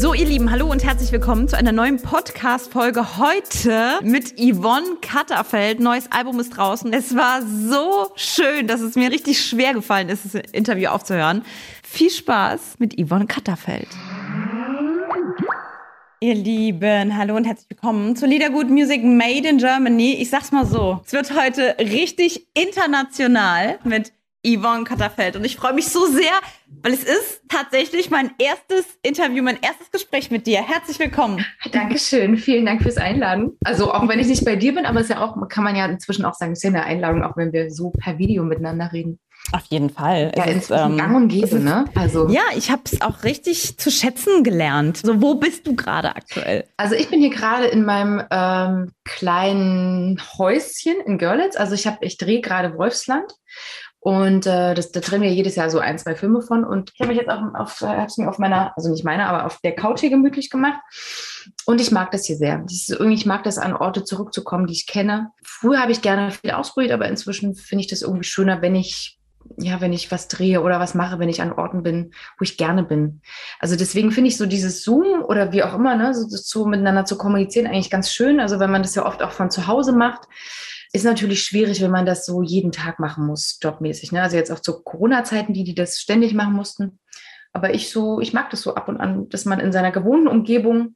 So, ihr Lieben, hallo und herzlich willkommen zu einer neuen Podcast-Folge heute mit Yvonne Katterfeld. Neues Album ist draußen. Es war so schön, dass es mir richtig schwer gefallen ist, das Interview aufzuhören. Viel Spaß mit Yvonne Katterfeld. Ihr Lieben, hallo und herzlich willkommen zu Liedergut Music Made in Germany. Ich sag's mal so, es wird heute richtig international mit Yvonne Katterfeld. Und ich freue mich so sehr, weil es ist tatsächlich mein erstes Interview, mein erstes Gespräch mit dir. Herzlich willkommen. Dankeschön, vielen Dank fürs Einladen. Also auch wenn ich nicht bei dir bin, aber es ist ja auch, kann man ja inzwischen auch sagen, es ist ja eine Einladung, auch wenn wir so per Video miteinander reden. Auf jeden Fall. Ja, es ist ähm, gang und gäbe, ne? Also ja, ich habe es auch richtig zu schätzen gelernt. So, wo bist du gerade aktuell? Also ich bin hier gerade in meinem ähm, kleinen Häuschen in Görlitz. Also ich habe, ich drehe gerade Wolfsland und äh, das, da drehen wir jedes Jahr so ein, zwei Filme von. Und ich habe mich jetzt auch auf, hab's mir auf meiner, also nicht meiner, aber auf der Couch hier gemütlich gemacht. Und ich mag das hier sehr. Das irgendwie, ich mag das, an Orte zurückzukommen, die ich kenne. Früher habe ich gerne viel ausprobiert, aber inzwischen finde ich das irgendwie schöner, wenn ich ja, wenn ich was drehe oder was mache, wenn ich an Orten bin, wo ich gerne bin. Also deswegen finde ich so dieses Zoom oder wie auch immer, ne, so, so miteinander zu kommunizieren eigentlich ganz schön. Also wenn man das ja oft auch von zu Hause macht, ist natürlich schwierig, wenn man das so jeden Tag machen muss, jobmäßig. Ne? Also jetzt auch zu Corona-Zeiten, die, die das ständig machen mussten. Aber ich so, ich mag das so ab und an, dass man in seiner gewohnten Umgebung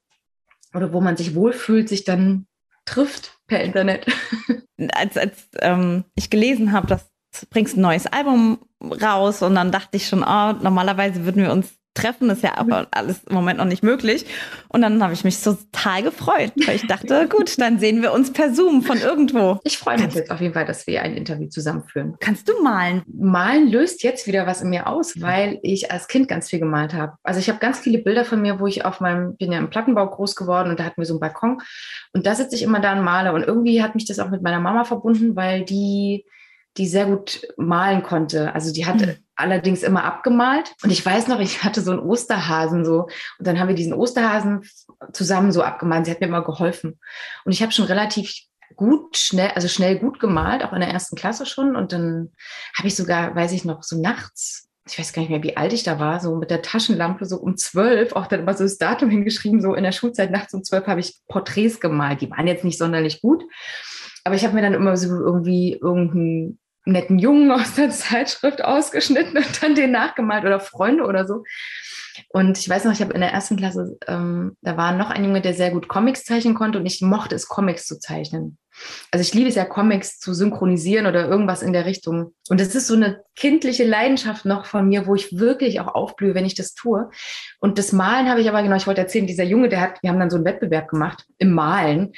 oder wo man sich wohlfühlt, sich dann trifft per Internet. Als, als ähm, ich gelesen habe, dass bringst ein neues Album raus und dann dachte ich schon, oh, normalerweise würden wir uns treffen, ist ja aber alles im Moment noch nicht möglich. Und dann habe ich mich total gefreut, weil ich dachte, gut, dann sehen wir uns per Zoom von irgendwo. Ich freue mich jetzt auf jeden Fall, dass wir ein Interview zusammenführen. Kannst du malen? Malen löst jetzt wieder was in mir aus, weil ich als Kind ganz viel gemalt habe. Also ich habe ganz viele Bilder von mir, wo ich auf meinem, bin ja im Plattenbau groß geworden und da hatten wir so einen Balkon. Und da sitze ich immer da und male. Und irgendwie hat mich das auch mit meiner Mama verbunden, weil die die sehr gut malen konnte. Also die hatte mhm. allerdings immer abgemalt. Und ich weiß noch, ich hatte so einen Osterhasen so. Und dann haben wir diesen Osterhasen zusammen so abgemalt. Sie hat mir immer geholfen. Und ich habe schon relativ gut, schnell, also schnell gut gemalt, auch in der ersten Klasse schon. Und dann habe ich sogar, weiß ich noch, so nachts ich weiß gar nicht mehr, wie alt ich da war, so mit der Taschenlampe so um zwölf, auch dann immer so das Datum hingeschrieben, so in der Schulzeit nachts um zwölf habe ich Porträts gemalt. Die waren jetzt nicht sonderlich gut, aber ich habe mir dann immer so irgendwie irgendeinen netten Jungen aus der Zeitschrift ausgeschnitten und dann den nachgemalt oder Freunde oder so. Und ich weiß noch, ich habe in der ersten Klasse, ähm, da war noch ein Junge, der sehr gut Comics zeichnen konnte und ich mochte es, Comics zu zeichnen. Also ich liebe es ja, Comics zu synchronisieren oder irgendwas in der Richtung. Und es ist so eine kindliche Leidenschaft noch von mir, wo ich wirklich auch aufblühe, wenn ich das tue. Und das Malen habe ich aber genau, ich wollte erzählen, dieser Junge, der hat, wir haben dann so einen Wettbewerb gemacht im Malen.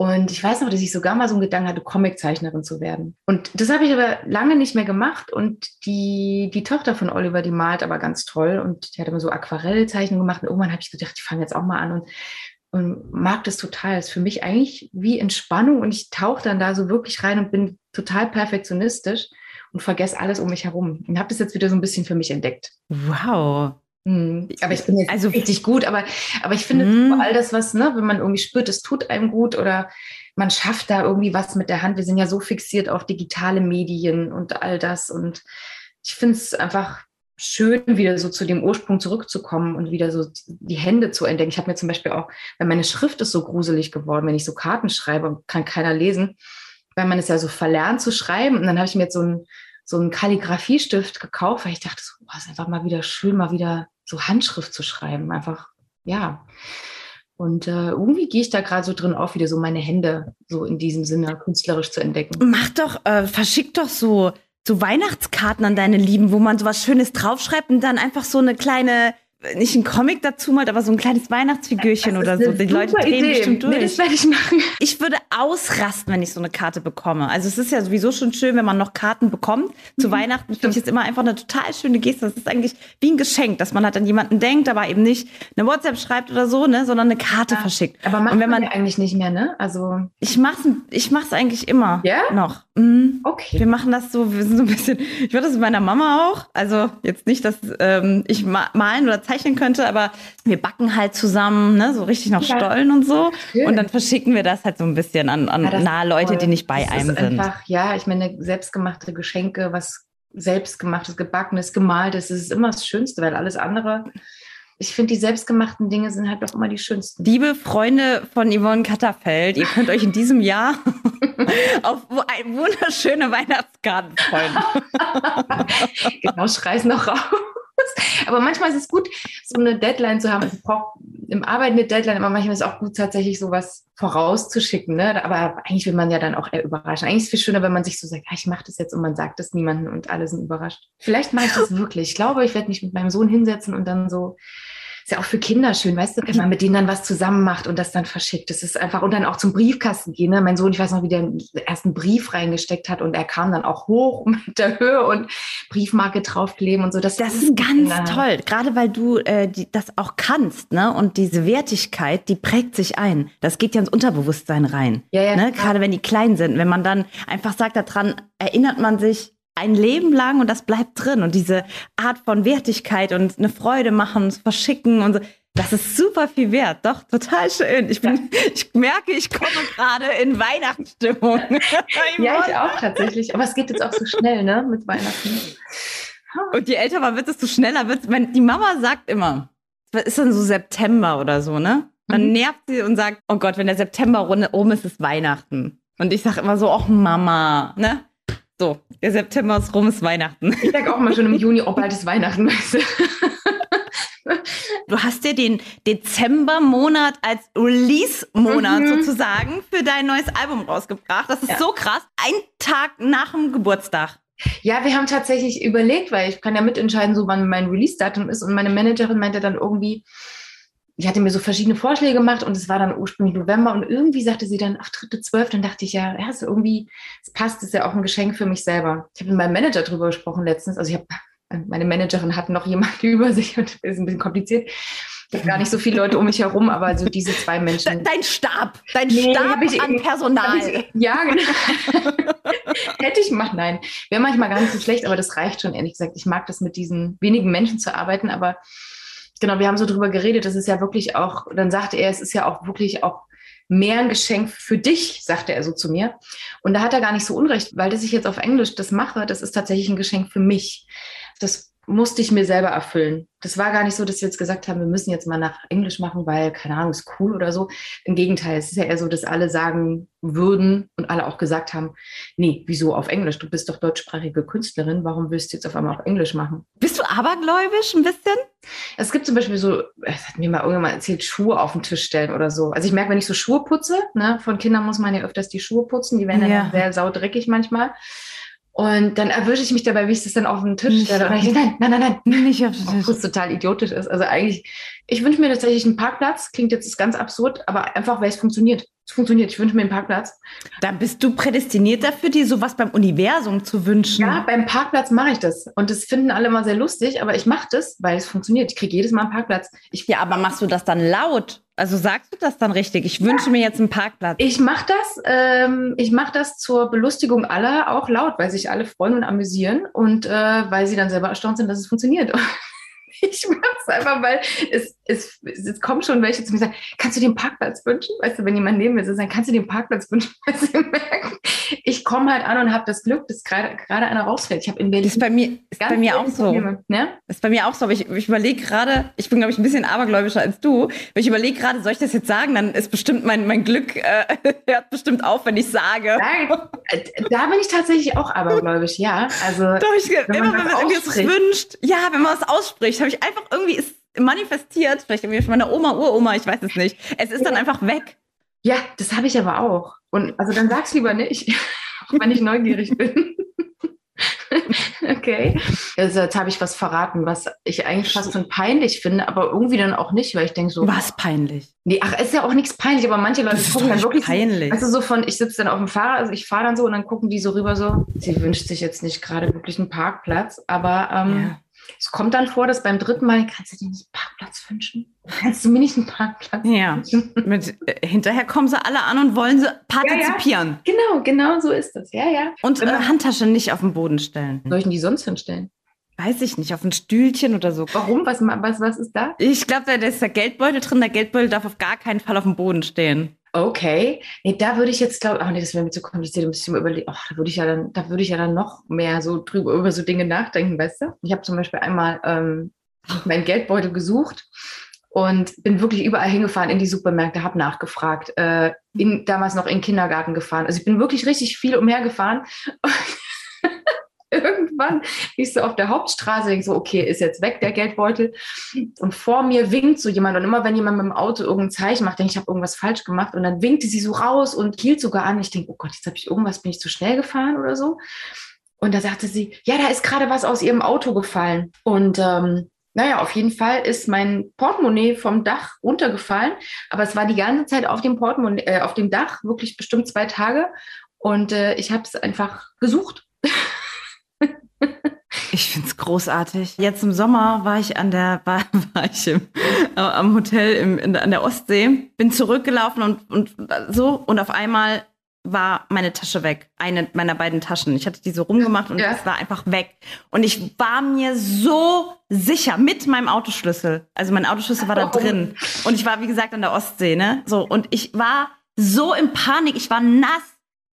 Und ich weiß noch, dass ich sogar mal so einen Gedanken hatte, Comiczeichnerin zu werden. Und das habe ich aber lange nicht mehr gemacht. Und die, die Tochter von Oliver, die malt aber ganz toll. Und die hat immer so Aquarellzeichnungen gemacht. Und irgendwann habe ich gedacht, ich fange jetzt auch mal an und, und mag das total. Das ist für mich eigentlich wie Entspannung. Und ich tauche dann da so wirklich rein und bin total perfektionistisch und vergesse alles um mich herum. Und habe das jetzt wieder so ein bisschen für mich entdeckt. Wow. Hm, aber ich bin jetzt also richtig gut, aber, aber ich finde mm. all das, was, ne, wenn man irgendwie spürt, es tut einem gut oder man schafft da irgendwie was mit der Hand. Wir sind ja so fixiert auf digitale Medien und all das. Und ich finde es einfach schön, wieder so zu dem Ursprung zurückzukommen und wieder so die Hände zu entdecken. Ich habe mir zum Beispiel auch, weil meine Schrift ist so gruselig geworden, wenn ich so Karten schreibe und kann keiner lesen, weil man es ja so verlernt zu schreiben. Und dann habe ich mir jetzt so ein so einen Kalligrafiestift gekauft, weil ich dachte, so, oh, ist einfach mal wieder schön, mal wieder so Handschrift zu schreiben. Einfach, ja. Und äh, irgendwie gehe ich da gerade so drin auf, wieder so meine Hände so in diesem Sinne künstlerisch zu entdecken. Mach doch, äh, verschick doch so, so Weihnachtskarten an deine Lieben, wo man so was Schönes draufschreibt und dann einfach so eine kleine nicht ein Comic dazu malt, aber so ein kleines Weihnachtsfigürchen oder so. Die Leute drehen Idee. bestimmt durch. Nee, das werde ich machen. Ich würde ausrasten, wenn ich so eine Karte bekomme. Also es ist ja sowieso schon schön, wenn man noch Karten bekommt. Zu Mhm. Weihnachten finde ich es immer einfach eine total schöne Geste. Das ist eigentlich wie ein Geschenk, dass man halt an jemanden denkt, aber eben nicht eine WhatsApp schreibt oder so, ne, sondern eine Karte verschickt. Aber macht Und wenn man man, ja eigentlich nicht mehr, ne? Also, ich mach's, ich mach's eigentlich immer Ja? noch. Mhm. okay. Wir machen das so, wir sind so ein bisschen, ich würde das mit meiner Mama auch, also jetzt nicht, dass ähm, ich ma malen oder zeichnen könnte, aber wir backen halt zusammen, ne, so richtig noch Ja. Stollen und so. Schön. Und dann verschicken wir das halt so ein bisschen an, an Ja, nahe Leute, die nicht bei das einem sind. Einfach, ja, ich meine, selbstgemachte Geschenke, was selbstgemachtes, gebackenes, gemaltes, das ist immer das Schönste, weil alles andere, ich finde, die selbstgemachten Dinge sind halt doch immer die schönsten. Liebe Freunde von Yvonne Katterfeld, ihr könnt euch in diesem Jahr auf wunderschöne Weihnachtskarten freuen. genau, schrei's noch raus. Aber manchmal ist es gut, so eine Deadline zu haben. Ich brauche im Arbeiten eine Deadline, aber manchmal ist es auch gut, tatsächlich sowas vorauszuschicken. Ne? Aber eigentlich will man ja dann auch eher überraschen. Eigentlich ist es viel schöner, wenn man sich so sagt, ah, ich mache das jetzt und man sagt es niemandem und alle sind überrascht. Vielleicht mache ich das wirklich. Ich glaube, ich werde mich mit meinem Sohn hinsetzen und dann so ist ja auch für Kinder schön, weißt du, wenn man mit denen dann was zusammen macht und das dann verschickt. Das ist einfach, und dann auch zum Briefkasten gehen. Ne? Mein Sohn, ich weiß noch, wie der ersten Brief reingesteckt hat und er kam dann auch hoch mit der Höhe und Briefmarke draufkleben und so. Das, Das ist ganz Ja. toll, gerade weil du äh, die, das auch kannst, ne? Und diese Wertigkeit, die prägt sich ein. Das geht ja ins Unterbewusstsein rein. Ja, ja, ne? Gerade wenn die klein sind. Wenn man dann einfach sagt, daran erinnert man sich ein Leben lang und das bleibt drin. Und diese Art von Wertigkeit und eine Freude machen, verschicken und so. Das ist super viel wert. Doch, total schön. Ich bin, ich merke, ich komme gerade in Weihnachtsstimmung. Ja, ich auch tatsächlich. Aber es geht jetzt auch so schnell, ne, mit Weihnachten. Und je älter man wird, desto schneller wird es. Die Mama sagt immer, was ist dann so September oder so, ne? Dann Mhm. nervt sie und sagt, oh Gott, wenn der September rum rum ist, ist Weihnachten. Und ich sage immer so, ach Mama, ne? So, der September ist rum, ist Weihnachten. Ich sag auch mal schon im Juni, oh, bald ist Weihnachten, weißt du. Du hast dir den Dezembermonat als Release-Monat Mhm. sozusagen für dein neues Album rausgebracht. Das ist Ja. so krass. Ein Tag nach dem Geburtstag. Ja, wir haben tatsächlich überlegt, weil ich kann ja mitentscheiden, so wann mein Release-Datum ist. Und meine Managerin meinte dann irgendwie, die hatte mir so verschiedene Vorschläge gemacht und es war dann ursprünglich November und irgendwie sagte sie dann, ach, dritte, zwölf, dann dachte ich, ja, ja, so irgendwie, es passt, ist ja auch ein Geschenk für mich selber. Ich habe mit meinem Manager drüber gesprochen letztens, also ich habe, meine Managerin hat noch jemand über sich und ist ein bisschen kompliziert. Ich habe gar nicht so viele Leute um mich herum, aber so diese zwei Menschen. dein Stab, dein Nee, Stab ich an Personal. Ich- Ja, genau. Hätte ich gemacht, nein. Wäre manchmal gar nicht so schlecht, aber das reicht schon, ehrlich gesagt. Ich mag das mit diesen wenigen Menschen zu arbeiten, aber genau, wir haben so drüber geredet, das ist ja wirklich auch, dann sagte er, es ist ja auch wirklich auch mehr ein Geschenk für dich, sagte er so zu mir. Und da hat er gar nicht so unrecht, weil das ich jetzt auf Englisch das mache, das ist tatsächlich ein Geschenk für mich. Das musste ich mir selber erfüllen. Das war gar nicht so, dass wir jetzt gesagt haben, wir müssen jetzt mal nach Englisch machen, weil, keine Ahnung, ist cool oder so. Im Gegenteil, es ist ja eher so, dass alle sagen würden und alle auch gesagt haben, nee, wieso auf Englisch? Du bist doch deutschsprachige Künstlerin, warum willst du jetzt auf einmal auf Englisch machen? Bist du abergläubisch ein bisschen? Es gibt zum Beispiel so, es hat mir mal irgendjemand erzählt, Schuhe auf den Tisch stellen oder so. Also ich merke, wenn ich so Schuhe putze, ne, von Kindern muss man ja öfters die Schuhe putzen, die werden Ja. dann sehr saudreckig manchmal. Und dann erwische ich mich dabei, wie ich das dann auf den Tisch stelle. Und dann ich, nein, nein, nein, nein, Nicht auf obwohl es total idiotisch ist. Also eigentlich, ich wünsche mir tatsächlich einen Parkplatz. Klingt jetzt ganz absurd, aber einfach, weil es funktioniert. Es funktioniert. Ich wünsche mir einen Parkplatz. Da bist du prädestiniert dafür, dir sowas beim Universum zu wünschen. Ja, beim Parkplatz mache ich das. Und das finden alle immer sehr lustig, aber ich mache das, weil es funktioniert. Ich kriege jedes Mal einen Parkplatz. Ich, Ja, aber machst du das dann laut? Also sagst du das dann richtig? Ich wünsche mir jetzt einen Parkplatz. ich mache das, ähm, ich mache das zur Belustigung aller auch laut, weil sich alle freuen und amüsieren und äh, weil sie dann selber erstaunt sind, dass es funktioniert. Ich mache es einfach, weil es, es, es kommen schon welche zu mir sagen, kannst du den Parkplatz wünschen? Weißt du, wenn jemand neben mir sitzt, dann kannst du den Parkplatz wünschen, weil sie merken, ich komme halt an und habe das Glück, dass gerade gerade einer rausfällt. Ich habe in Berlin Das ist bei mir, ist bei mir auch so. Probleme, ne? Das ist bei mir auch so, aber ich, ich überlege gerade, ich bin, glaube ich, ein bisschen abergläubischer als du, aber ich überlege gerade, soll ich das jetzt sagen? Dann ist bestimmt mein, mein Glück, äh, hört bestimmt auf, wenn ich sage. Da, da bin ich tatsächlich auch abergläubisch, ja. Also Doch, ich, Wenn immer man wenn man ausspricht. wünscht, ja, wenn man was ausspricht, habe ich einfach irgendwie ist manifestiert, vielleicht irgendwie von meiner Oma, Uroma, ich weiß es nicht. Es ist dann einfach weg. Ja, das habe ich aber auch. Und also dann sag's lieber nicht, auch wenn ich neugierig bin. Okay. Also jetzt habe ich was verraten, was ich eigentlich fast schon peinlich finde, aber irgendwie dann auch nicht, weil ich denke so. Was peinlich? Nee, ach, ist ja auch nichts peinlich, aber manche Leute gucken dann wirklich. peinlich. Also so von, ich sitze dann auf dem Fahrer, also ich fahre dann so und dann gucken die so rüber so. Sie wünscht sich jetzt nicht gerade wirklich einen Parkplatz, aber ähm, Ja. Es kommt dann vor, dass beim dritten Mal kannst du dir nicht einen Parkplatz wünschen? Kannst du mir nicht einen Parkplatz Ja. wünschen? Mit, äh, hinterher kommen sie alle an und wollen sie partizipieren. Genau, genau so ist das. Ja, ja. Und Wenn äh, man- Handtasche nicht auf den Boden stellen. Soll ich denn die sonst hinstellen? Weiß ich nicht, auf ein Stühlchen oder so. Warum? Was, was, was ist da? Ich glaube, da ist der Geldbeutel drin. Der Geldbeutel darf auf gar keinen Fall auf dem Boden stehen. Okay. Nee, da würde ich jetzt glaube ach nee, das wäre mir zu kompliziert, müsste ich mir überlegen, ach, da würde ich ja dann, da würde ich ja dann noch mehr so drüber über so Dinge nachdenken, weißt du? Ich habe zum Beispiel einmal ähm, meinen Geldbeutel gesucht und bin wirklich überall hingefahren in die Supermärkte, habe nachgefragt, äh, in, damals noch in den Kindergarten gefahren. Also ich bin wirklich richtig viel umhergefahren. Irgendwann ich so auf der Hauptstraße, denk so, okay, ist jetzt weg der Geldbeutel. Und vor mir winkt so jemand. Und immer wenn jemand mit dem Auto irgendein Zeichen macht, denke ich, ich habe irgendwas falsch gemacht. Und dann winkte sie so raus und hielt sogar an. Ich denke, oh Gott, jetzt habe ich irgendwas, bin ich zu schnell gefahren oder so. Und da sagte sie, ja, da ist gerade was aus ihrem Auto gefallen. Und ähm, naja, auf jeden Fall ist mein Portemonnaie vom Dach runtergefallen. Aber es war die ganze Zeit auf dem Portemonnaie, äh, auf dem Dach, wirklich bestimmt zwei Tage. Und äh, ich habe es einfach gesucht. Ich finde es großartig. Jetzt im Sommer war ich an der, war, war ich im, äh, am Hotel im, in, an der Ostsee, bin zurückgelaufen und, und so und auf einmal war meine Tasche weg. Eine meiner beiden Taschen. Ich hatte die so rumgemacht und Ja. es war einfach weg. Und ich war mir so sicher mit meinem Autoschlüssel. Also mein Autoschlüssel war da Warum? drin. Und ich war, wie gesagt, an der Ostsee, ne? So. Und ich war so in Panik. Ich war nass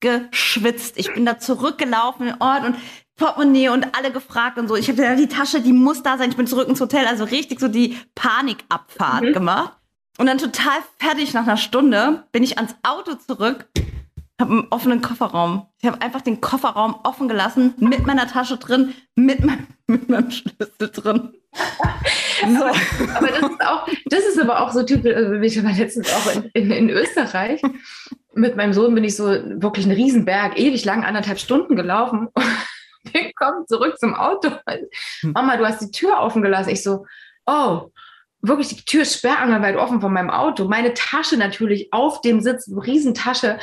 geschwitzt. Ich bin da zurückgelaufen in den Ort und Portemonnaie und alle gefragt und so. Ich habe gesagt, die Tasche, die muss da sein. Ich bin zurück ins Hotel. Also richtig so die Panikabfahrt Mhm. gemacht. Und dann total fertig nach einer Stunde bin ich ans Auto zurück, habe einen offenen Kofferraum. Ich habe einfach den Kofferraum offen gelassen, mit meiner Tasche drin, mit, mein, mit meinem Schlüssel drin. So. Aber das ist auch, das ist aber auch so typisch, also ich war letztens auch in, in, in Österreich. Mit meinem Sohn bin ich so wirklich einen Riesenberg, ewig lang, anderthalb Stunden gelaufen. Wir kommen zurück zum Auto. Mama, du hast die Tür offen gelassen. Ich so, oh, wirklich, die Tür ist sperrangelweit offen von meinem Auto. Meine Tasche natürlich auf dem Sitz, Riesentasche.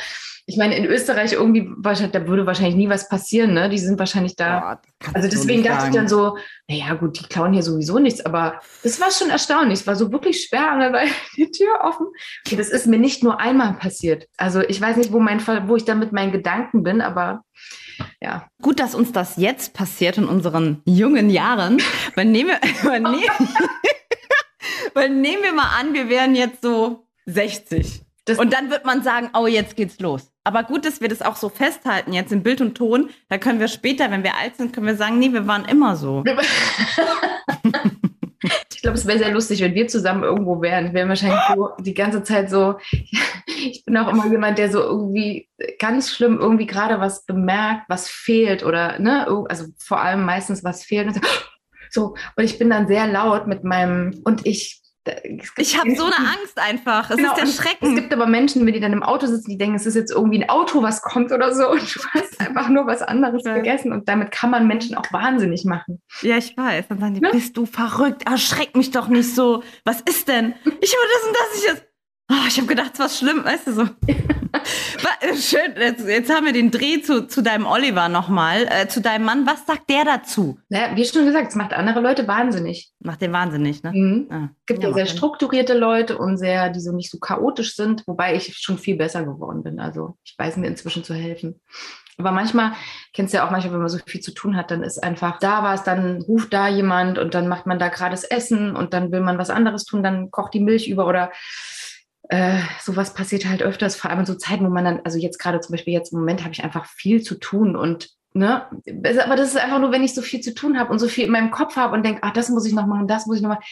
Ich meine, in Österreich irgendwie, da würde wahrscheinlich nie was passieren, ne? Die sind wahrscheinlich da. Kannst Also deswegen dachte ich dann so, naja gut, die klauen hier sowieso nichts, aber das war schon erstaunlich. Es war so wirklich sperrangelweit die Tür offen. Und das ist mir nicht nur einmal passiert. Also ich weiß nicht, wo, mein Fall, wo ich da mit meinen Gedanken bin, aber ja. Gut, dass uns das jetzt passiert in unseren jungen Jahren. Weil nehmen wir, weil nehmen, weil nehmen wir mal an, wir wären jetzt so 60. Das- und dann wird man sagen, oh, jetzt geht's los. Aber gut, dass wir das auch so festhalten, jetzt in Bild und Ton. Da können wir später, wenn wir alt sind, können wir sagen, nee, wir waren immer so. Ich glaube, es wäre sehr lustig, wenn wir zusammen irgendwo wären. Wir wären wahrscheinlich so die ganze Zeit so. Ich bin auch immer jemand, der so irgendwie ganz schlimm irgendwie gerade was bemerkt, was fehlt oder, ne, also vor allem meistens was fehlt. Und so, und ich bin dann sehr laut mit meinem, und ich. Ich habe so eine Angst einfach. Es Genau, ist der und Es Schrecken. gibt aber Menschen, wenn die dann im Auto sitzen, die denken, es ist jetzt irgendwie ein Auto, was kommt oder so. Und du hast einfach nur was anderes Ja. vergessen. Und damit kann man Menschen auch wahnsinnig machen. Ja, ich weiß. Dann sagen die, Ne? bist du verrückt? Erschreck mich doch nicht so. Was ist denn? Ich habe das und das. Ich jetzt. Oh, ich habe gedacht, es war schlimm, weißt du so. Äh, Schön, jetzt, jetzt haben wir den Dreh zu, zu deinem Oliver nochmal, äh, zu deinem Mann. Was sagt der dazu? Naja, wie schon gesagt, es macht andere Leute wahnsinnig. Macht den wahnsinnig, ne? Mhm. Ah, Es gibt ja, macht sehr strukturierte Leute und sehr, die so nicht so chaotisch sind, wobei ich schon viel besser geworden bin. Also ich weiß mir inzwischen zu helfen. Aber manchmal, kennst du ja auch manchmal, wenn man so viel zu tun hat, dann ist einfach da was, dann ruft da jemand und dann macht man da gerade das Essen und dann will man was anderes tun, dann kocht die Milch über oder äh, sowas passiert halt öfters, vor allem in so Zeiten, wo man dann, also jetzt gerade zum Beispiel jetzt im Moment habe ich einfach viel zu tun und Ne? Aber das ist einfach nur, wenn ich so viel zu tun habe und so viel in meinem Kopf habe und denke, ach, das muss ich noch machen, das muss ich noch machen.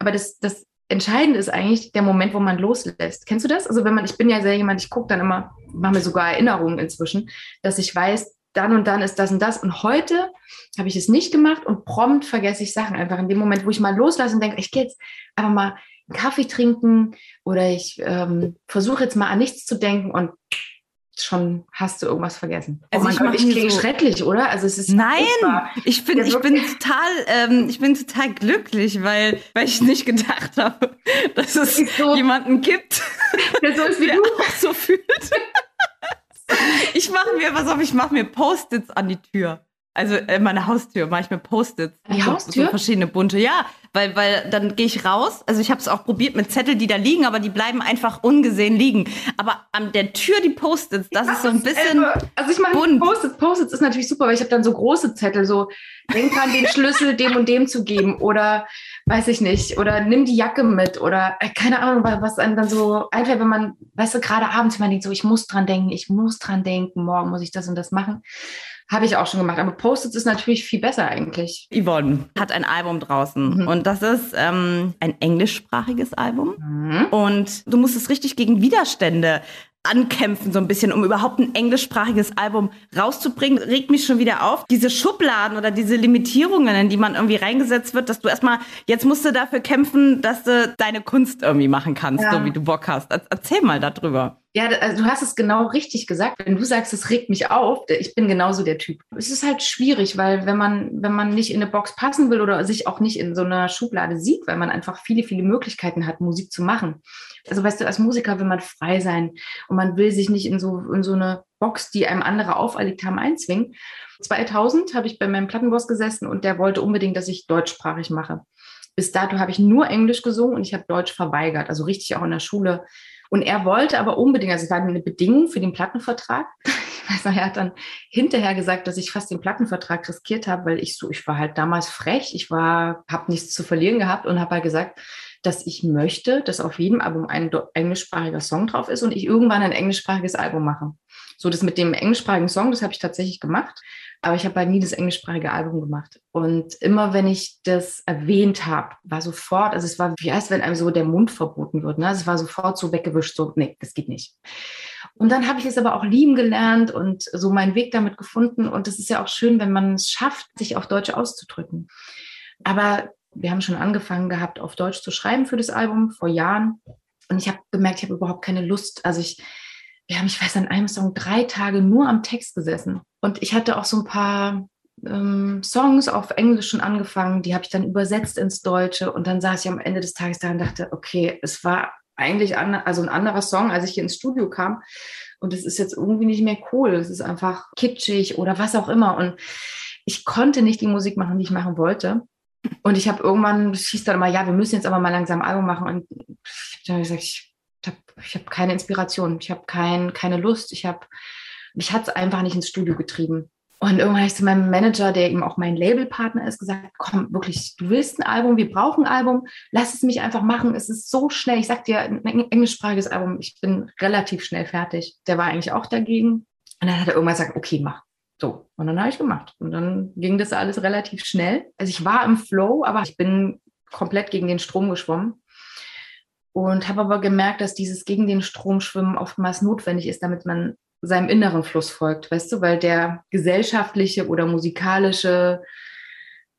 Aber das, das Entscheidende ist eigentlich der Moment, wo man loslässt. Kennst du das? Also wenn man, ich bin ja sehr jemand, ich gucke dann immer, mache mir sogar Erinnerungen inzwischen, dass ich weiß, dann und dann ist das und das. Und heute habe ich es nicht gemacht und prompt vergesse ich Sachen. Einfach in dem Moment, wo ich mal loslasse und denke, ich gehe jetzt einfach mal Kaffee trinken oder ich ähm, versuche jetzt mal an nichts zu denken und schon hast du irgendwas vergessen. Also oh ich Gott, ich klinge so- schrecklich, oder? Also es ist Nein, furchtbar. ich bin, Ja, ich bin total, ähm, ich bin total glücklich, weil, weil ich nicht gedacht habe, dass es so- jemanden gibt, der so ist wie der du. auch so fühlt. Ich mache mir, pass auf, ich mache mir Post-its an die Tür. Also äh, meine Haustür mache ich mir Post-its. Die So- Haustür? So verschiedene bunte. Ja, weil, weil dann gehe ich raus. Also ich habe es auch probiert mit Zettel, die da liegen, aber die bleiben einfach ungesehen liegen. Aber an der Tür die Post-its, das ist so ein bisschen. Also ich mache bunt. Post-its. Post-its ist natürlich super, weil ich habe dann so große Zettel, so denk an den Schlüssel dem und dem zu geben oder weiß ich nicht oder nimm die Jacke mit oder äh, keine Ahnung, wa- was einem dann so einfällt, wenn man, weißt du, gerade abends, wenn man denkt so, ich muss dran denken, ich muss dran denken, morgen muss ich das und das machen. Habe ich auch schon gemacht. Aber Post-its ist natürlich viel besser eigentlich. Yvonne hat ein Album draußen Mhm. und das ist ähm, ein englischsprachiges Album. Mhm. Und du musst es richtig gegen Widerstände ankämpfen, so ein bisschen, um überhaupt ein englischsprachiges Album rauszubringen. Regt mich schon wieder auf. Diese Schubladen oder diese Limitierungen, in die man irgendwie reingesetzt wird, dass du erstmal, jetzt musst du dafür kämpfen, dass du deine Kunst irgendwie machen kannst, Ja. so wie du Bock hast. Er- Erzähl mal darüber. Ja, also du hast es genau richtig gesagt. Wenn du sagst, es regt mich auf, ich bin genauso der Typ. Es ist halt schwierig, weil wenn man, wenn man nicht in eine Box passen will oder sich auch nicht in so einer Schublade sieht, weil man einfach viele, viele Möglichkeiten hat, Musik zu machen. Also weißt du, als Musiker will man frei sein und man will sich nicht in so, in so eine Box, die einem andere auferlegt haben, einzwingen. 2000 habe ich bei meinem Plattenboss gesessen und der wollte unbedingt, dass ich deutschsprachig mache. Bis dato habe ich nur Englisch gesungen und ich habe Deutsch verweigert, also richtig auch in der Schule. Und er wollte aber unbedingt, also es war eine Bedingung für den Plattenvertrag. Ich weiß noch, er hat dann hinterher gesagt, dass ich fast den Plattenvertrag riskiert habe, weil ich so, ich war halt damals frech, ich war, habe nichts zu verlieren gehabt und habe halt gesagt, dass ich möchte, dass auf jedem Album ein englischsprachiger Song drauf ist und ich irgendwann ein englischsprachiges Album mache. So, das mit dem englischsprachigen Song, das habe ich tatsächlich gemacht, aber ich habe halt nie das englischsprachige Album gemacht. Und immer wenn ich das erwähnt habe, war sofort, also es war wie heißt, wenn einem so der Mund verboten wird, ne? Also es war sofort so weggewischt, so, nee, das geht nicht. Und dann habe ich es aber auch lieben gelernt und so meinen Weg damit gefunden. Und es ist ja auch schön, wenn man es schafft, sich auf Deutsch auszudrücken. Aber wir haben schon angefangen gehabt, auf Deutsch zu schreiben für das Album vor Jahren. Und ich habe gemerkt, ich habe überhaupt keine Lust. Also ich, wir haben, ich weiß, an einem Song drei Tage nur am Text gesessen. Und ich hatte auch so ein paar ähm, Songs auf Englisch schon angefangen, die habe ich dann übersetzt ins Deutsche. Und dann saß ich am Ende des Tages da und dachte, okay, es war eigentlich an, also ein anderer Song, als ich hier ins Studio kam. Und es ist jetzt irgendwie nicht mehr cool. Es ist einfach kitschig oder was auch immer. Und ich konnte nicht die Musik machen, die ich machen wollte. Und ich habe irgendwann, es hieß dann immer, ja, wir müssen jetzt aber mal langsam ein Album machen. Und ich habe dann gesagt, ich habe ich hab keine Inspiration, ich habe kein, keine Lust, ich habe, mich hat es einfach nicht ins Studio getrieben. Und irgendwann habe ich zu meinem Manager, der eben auch mein Labelpartner ist, gesagt, komm, wirklich, du willst ein Album, wir brauchen ein Album, lass es mich einfach machen. Es ist so schnell. Ich sag dir, ein eng- englischsprachiges Album, ich bin relativ schnell fertig. Der war eigentlich auch dagegen. Und dann hat er irgendwann gesagt, okay, mach. So, und dann habe ich gemacht. Und dann ging das alles relativ schnell. Also ich war im Flow, aber ich bin komplett gegen den Strom geschwommen. Und habe aber gemerkt, dass dieses gegen den Strom schwimmen oftmals notwendig ist, damit man seinem inneren Fluss folgt, weißt du, weil der gesellschaftliche oder musikalische,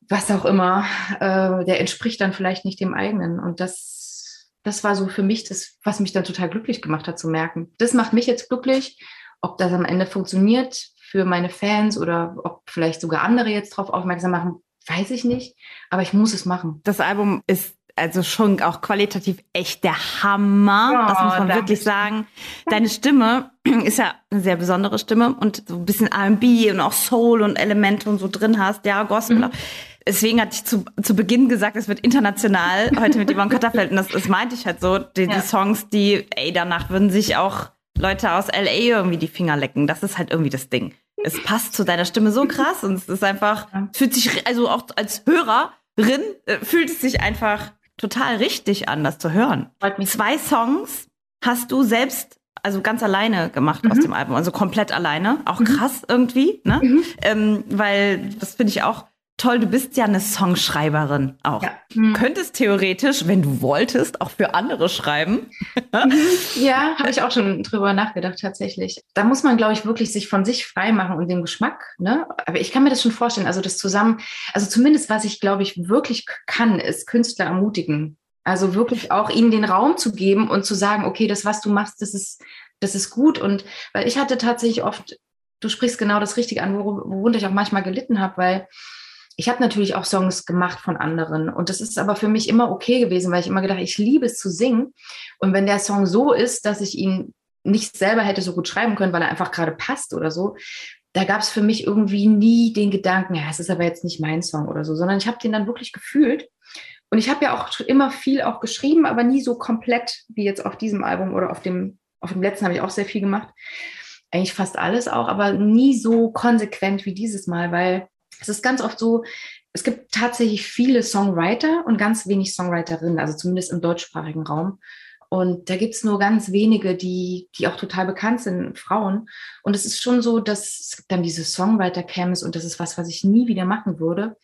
was auch immer, äh, der entspricht dann vielleicht nicht dem eigenen. Und das, das war so für mich das, was mich dann total glücklich gemacht hat zu merken. Das macht mich jetzt glücklich. Ob das am Ende funktioniert für meine Fans oder ob vielleicht sogar andere jetzt darauf aufmerksam machen, weiß ich nicht. Aber ich muss es machen. Das Album ist also schon auch qualitativ echt der Hammer. Ja, das muss man wirklich sagen. Deine Stimme ist ja eine sehr besondere Stimme und so ein bisschen R&B und auch Soul und Elemente und so drin hast. Ja, Gospel. Mhm. Deswegen hatte ich zu, zu Beginn gesagt, es wird international heute mit Yvonne Katterfeld. Und das, das meinte ich halt so. Die, Ja. die Songs, die, ey, danach würden sich auch Leute aus L.A. irgendwie die Finger lecken. Das ist halt irgendwie das Ding. Es passt zu deiner Stimme so krass und es ist einfach, Ja. fühlt sich, also auch als Hörerin, äh, fühlt es sich einfach total richtig an, das zu hören. Freut mich. Zwei Songs hast du selbst, also ganz alleine gemacht aus Mhm. dem Album, also komplett alleine. Auch krass irgendwie, ne? Mhm. Ähm, weil das finde ich auch toll. Du bist ja eine Songschreiberin auch. Ja. Mhm. Könntest theoretisch, wenn du wolltest, auch für andere schreiben. Ja, habe ich auch schon drüber nachgedacht, tatsächlich. Da muss man, glaube ich, wirklich sich von sich frei machen und dem Geschmack. Ne? Aber ich kann mir das schon vorstellen. Also das zusammen, also zumindest was ich, glaube ich, wirklich kann, ist Künstler ermutigen. Also wirklich auch ihnen den Raum zu geben und zu sagen, okay, das, was du machst, das ist, das ist gut. Und weil ich hatte tatsächlich oft, du sprichst genau das Richtige an, worunter ich auch manchmal gelitten habe, weil ich habe natürlich auch Songs gemacht von anderen und das ist aber für mich immer okay gewesen, weil ich immer gedacht, ich liebe es zu singen und wenn der Song so ist, dass ich ihn nicht selber hätte so gut schreiben können, weil er einfach gerade passt oder so, da gab es für mich irgendwie nie den Gedanken, ja, es ist aber jetzt nicht mein Song oder so, sondern ich habe den dann wirklich gefühlt. Und ich habe ja auch immer viel auch geschrieben, aber nie so komplett wie jetzt auf diesem Album oder auf dem, auf dem letzten habe ich auch sehr viel gemacht. Eigentlich fast alles auch, aber nie so konsequent wie dieses Mal, weil es ist ganz oft so, es gibt tatsächlich viele Songwriter und ganz wenig Songwriterinnen, also zumindest im deutschsprachigen Raum. Und da gibt's nur ganz wenige, die, die auch total bekannt sind, Frauen. Und es ist schon so, dass dann diese Songwriter-Camps, und das ist was, was ich nie wieder machen würde,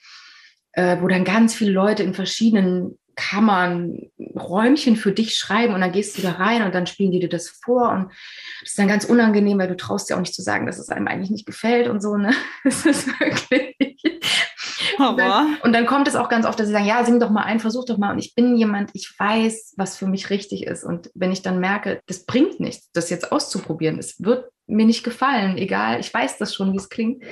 äh, wo dann ganz viele Leute in verschiedenen Kammern, Räumchen für dich schreiben und dann gehst du da rein und dann spielen die dir das vor und das ist dann ganz unangenehm, weil du traust dir auch nicht zu sagen, dass es einem eigentlich nicht gefällt und so, ne? Das ist wirklich, und dann, und dann, kommt es auch ganz oft, dass sie sagen, ja, sing doch mal ein, versuch doch mal. Und ich bin jemand, ich weiß, was für mich richtig ist. Und wenn ich dann merke, das bringt nichts, das jetzt auszuprobieren, es wird mir nicht gefallen, egal, ich weiß das schon, wie es klingt.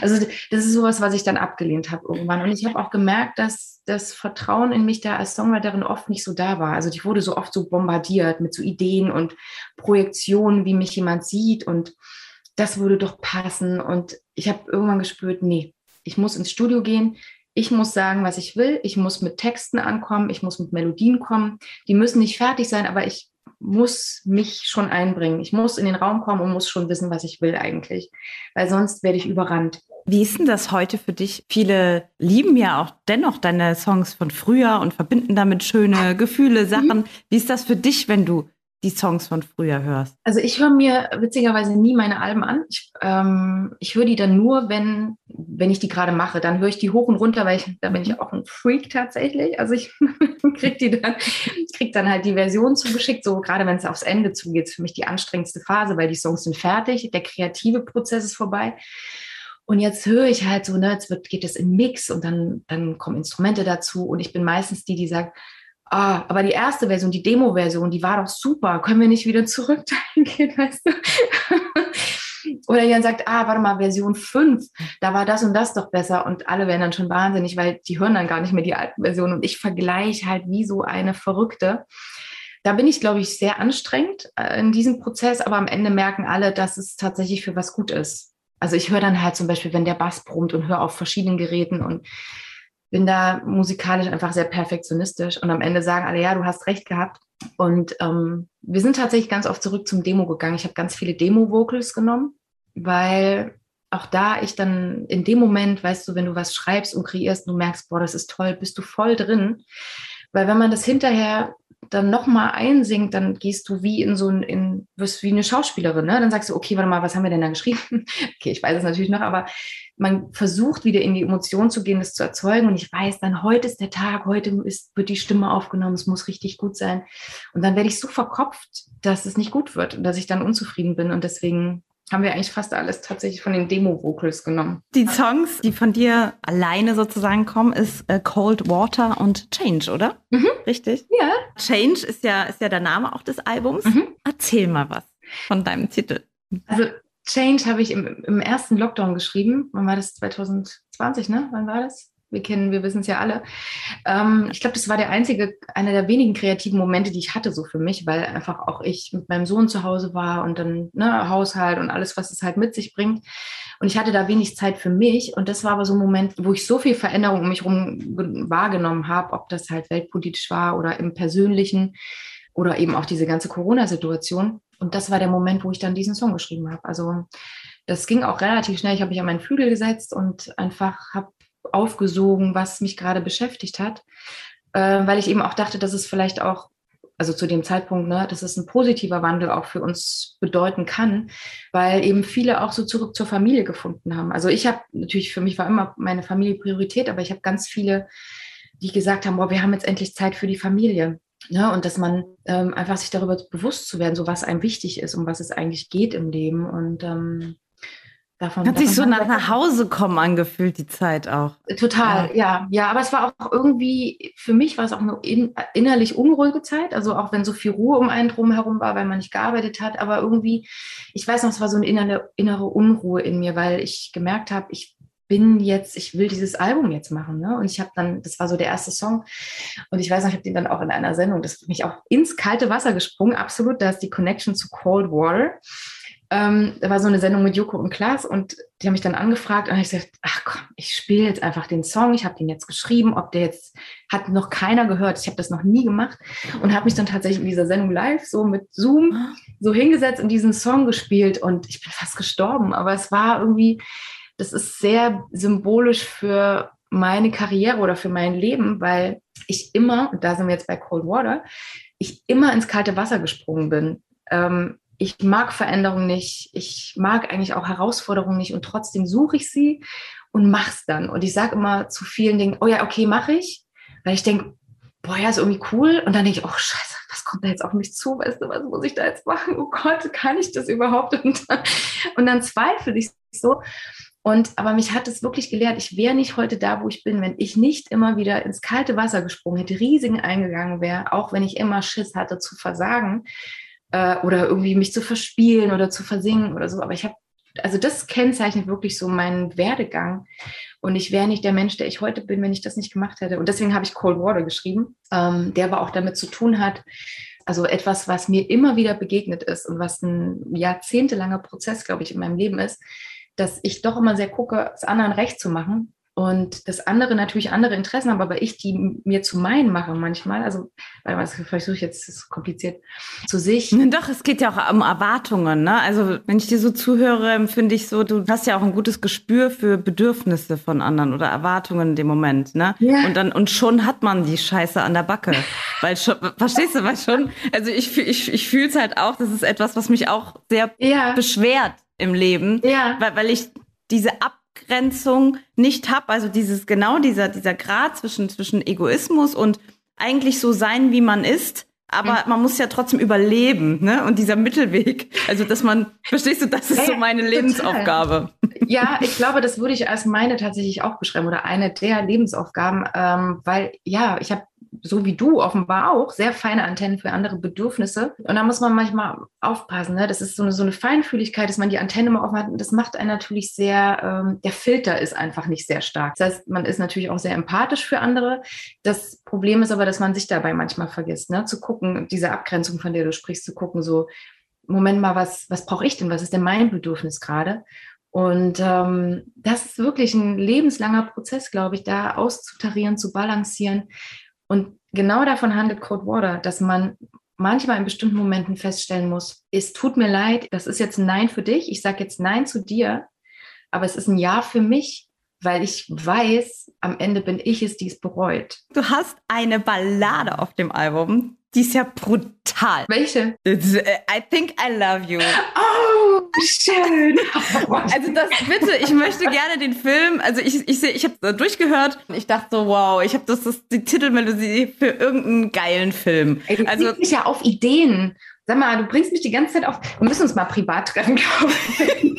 Also das ist sowas, was ich dann abgelehnt habe irgendwann. Und ich habe auch gemerkt, dass das Vertrauen in mich da als Songwriterin oft nicht so da war. Also ich wurde so oft so bombardiert mit so Ideen und Projektionen, wie mich jemand sieht und das würde doch passen. Und ich habe irgendwann gespürt, nee, ich muss ins Studio gehen. Ich muss sagen, was ich will. Ich muss mit Texten ankommen. Ich muss mit Melodien kommen. Die müssen nicht fertig sein, aber ich muss mich schon einbringen. Ich muss in den Raum kommen und muss schon wissen, was ich will eigentlich. Weil sonst werde ich überrannt. Wie ist denn das heute für dich? Viele lieben ja auch dennoch deine Songs von früher und verbinden damit schöne Gefühle, Sachen. Mhm. Wie ist das für dich, wenn du die Songs von früher hörst? Also ich höre mir witzigerweise nie meine Alben an. Ich, ähm, ich höre die dann nur, wenn, wenn ich die gerade mache. Dann höre ich die hoch und runter, weil ich, da bin ich auch ein Freak tatsächlich. Also ich krieg die dann, krieg dann halt die Version zugeschickt. So gerade wenn es aufs Ende zugeht, ist für mich die anstrengendste Phase, weil die Songs sind fertig, der kreative Prozess ist vorbei. Und jetzt höre ich halt so, ne, jetzt wird, geht es in Mix und dann, dann kommen Instrumente dazu. Und ich bin meistens die, die sagt, ah, aber die erste Version, die Demo-Version, die war doch super, können wir nicht wieder zurück dahin gehen, weißt du? Oder jemand sagt, ah, warte mal, Version 5, da war das und das doch besser und alle werden dann schon wahnsinnig, weil die hören dann gar nicht mehr die alten Versionen und ich vergleiche halt wie so eine Verrückte. Da bin ich, glaube ich, sehr anstrengend äh, in diesem Prozess, aber am Ende merken alle, dass es tatsächlich für was gut ist. Also ich höre dann halt zum Beispiel, wenn der Bass brummt und höre auf verschiedenen Geräten und bin da musikalisch einfach sehr perfektionistisch und am Ende sagen alle, ja, du hast recht gehabt. Und ähm, wir sind tatsächlich ganz oft zurück zum Demo gegangen. Ich habe ganz viele Demo-Vocals genommen, weil auch da ich dann in dem Moment, weißt du, wenn du was schreibst und kreierst, du merkst, boah, das ist toll, bist du voll drin. Weil wenn man das hinterher dann nochmal einsingt, dann gehst du wie in so ein, in, wirst wie eine Schauspielerin, ne? Dann sagst du, okay, warte mal, was haben wir denn da geschrieben? okay, ich weiß es natürlich noch, aber man versucht wieder in die Emotion zu gehen, das zu erzeugen. Und ich weiß dann, heute ist der Tag, heute ist, wird die Stimme aufgenommen, es muss richtig gut sein. Und dann werde ich so verkopft, dass es nicht gut wird und dass ich dann unzufrieden bin. Und deswegen haben wir eigentlich fast alles tatsächlich von den Demo-Vocals genommen. Die Songs, die von dir alleine sozusagen kommen, ist äh, Cold Water und Change, oder? Mhm. Richtig? Ja. Change ist ja, ist ja der Name auch des Albums. Mhm. Erzähl mal was von deinem Titel. Also Change habe ich im, im ersten Lockdown geschrieben. Wann war das? 2020, ne? Wann war das? Wir kennen, wir wissen es ja alle. Ähm, ich glaube, das war der einzige, einer der wenigen kreativen Momente, die ich hatte so für mich, weil einfach auch ich mit meinem Sohn zu Hause war und dann ne, Haushalt und alles, was es halt mit sich bringt. Und ich hatte da wenig Zeit für mich. Und das war aber so ein Moment, wo ich so viel Veränderung um mich herum wahrgenommen habe, ob das halt weltpolitisch war oder im Persönlichen oder eben auch diese ganze Corona-Situation. Und das war der Moment, wo ich dann diesen Song geschrieben habe. Also das ging auch relativ schnell. Ich habe mich an meinen Flügel gesetzt und einfach habe aufgesogen, was mich gerade beschäftigt hat, äh, weil ich eben auch dachte, dass es vielleicht auch, also zu dem Zeitpunkt, ne, dass es ein positiver Wandel auch für uns bedeuten kann, weil eben viele auch so zurück zur Familie gefunden haben. Also ich habe natürlich, für mich war immer meine Familie Priorität, aber ich habe ganz viele, die gesagt haben, boah, wir haben jetzt endlich Zeit für die Familie. Ja, und dass man ähm, einfach sich darüber bewusst zu werden, so was einem wichtig ist, um was es eigentlich geht im Leben. Und ähm, davon. Hat sich so nach nach Hause kommen angefühlt, die Zeit auch. Total, ja. ja. aber es war auch irgendwie, für mich war es auch eine in, innerlich unruhige Zeit. Also auch wenn so viel Ruhe um einen drum herum war, weil man nicht gearbeitet hat. Aber irgendwie, ich weiß noch, es war so eine innere, innere Unruhe in mir, weil ich gemerkt habe, ich bin jetzt, ich will dieses Album jetzt machen. Ne? Und ich habe dann, das war so der erste Song. Und ich weiß noch, ich habe den dann auch in einer Sendung, das ist mich auch ins kalte Wasser gesprungen. Absolut, da ist die Connection zu Cold Water. Ähm, da war so eine Sendung mit Joko und Klaas und die haben mich dann angefragt und ich gesagt, ach komm, ich spiele jetzt einfach den Song, ich habe den jetzt geschrieben, ob der jetzt, hat noch keiner gehört, ich habe das noch nie gemacht und habe mich dann tatsächlich in dieser Sendung live so mit Zoom so hingesetzt und diesen Song gespielt und ich bin fast gestorben, aber es war irgendwie, das ist sehr symbolisch für meine Karriere oder für mein Leben, weil ich immer, und da sind wir jetzt bei Cold Water, ich immer ins kalte Wasser gesprungen bin. Ähm, ich mag Veränderungen nicht, ich mag eigentlich auch Herausforderungen nicht und trotzdem suche ich sie und mach's dann. Und ich sage immer zu vielen Dingen, oh ja, okay, mache ich, weil ich denke, boah, ja, ist irgendwie cool. Und dann denke ich, oh scheiße, was kommt da jetzt auf mich zu? Weißt du, was muss ich da jetzt machen? Oh Gott, kann ich das überhaupt? Und dann, und dann zweifle ich so. Und aber mich hat es wirklich gelehrt, ich wäre nicht heute da, wo ich bin, wenn ich nicht immer wieder ins kalte Wasser gesprungen hätte, Risiken eingegangen wäre, auch wenn ich immer Schiss hatte zu versagen äh, oder irgendwie mich zu verspielen oder zu versingen oder so. Aber ich habe, also das kennzeichnet wirklich so meinen Werdegang. Und ich wäre nicht der Mensch, der ich heute bin, wenn ich das nicht gemacht hätte. Und deswegen habe ich Cold Water geschrieben, ähm, der aber auch damit zu tun hat, also etwas, was mir immer wieder begegnet ist und was ein jahrzehntelanger Prozess, glaube ich, in meinem Leben ist, dass ich doch immer sehr gucke, es anderen recht zu machen und das andere natürlich andere Interessen haben, aber ich die mir zu meinen mache manchmal, also weil was versuche ich jetzt, ist kompliziert, zu sich. Doch, es geht ja auch um Erwartungen, ne? Also wenn ich dir so zuhöre, empfinde ich so, du hast ja auch ein gutes Gespür für Bedürfnisse von anderen oder Erwartungen in dem Moment, ne? Ja. Und dann und schon hat man die Scheiße an der Backe, weil schon, verstehst du, weil schon, also ich ich ich fühle es halt auch, das ist etwas, was mich auch sehr ja. beschwert im Leben, ja. weil, weil ich diese Abgrenzung nicht habe, also dieses genau dieser dieser Grad zwischen zwischen Egoismus und eigentlich so sein, wie man ist, aber mhm. man muss ja trotzdem überleben, ne? Und dieser Mittelweg, also dass man, verstehst du, das ist so meine Lebensaufgabe. Ja, ich glaube, das würde ich als meine tatsächlich auch beschreiben oder eine der Lebensaufgaben, ähm, weil ja, ich habe so wie du offenbar auch, sehr feine Antennen für andere Bedürfnisse. Und da muss man manchmal aufpassen. Ne? Das ist so eine, so eine Feinfühligkeit, dass man die Antenne mal offen hat. Und das macht einen natürlich sehr, ähm, der Filter ist einfach nicht sehr stark. Das heißt, man ist natürlich auch sehr empathisch für andere. Das Problem ist aber, dass man sich dabei manchmal vergisst, ne? zu gucken, diese Abgrenzung, von der du sprichst, zu gucken, so, Moment mal, was, was brauche ich denn? Was ist denn mein Bedürfnis gerade? Und ähm, das ist wirklich ein lebenslanger Prozess, glaube ich, da auszutarieren, zu balancieren. Und genau davon handelt Code Water, dass man manchmal in bestimmten Momenten feststellen muss, es tut mir leid, das ist jetzt ein Nein für dich, ich sage jetzt Nein zu dir, aber es ist ein Ja für mich, weil ich weiß, am Ende bin ich es, die es bereut. Du hast eine Ballade auf dem Album, die ist ja brutal. Welche? I think I love you. Oh, schön. also das bitte, ich möchte gerne den Film, also ich ich sehe, ich habe durchgehört und ich dachte so, wow, ich habe das, das die Titelmelodie für irgendeinen geilen Film. Ey, du also ja auf Ideen. Sag mal, du bringst mich die ganze Zeit auf. Wir müssen uns mal privat treffen, glaube ich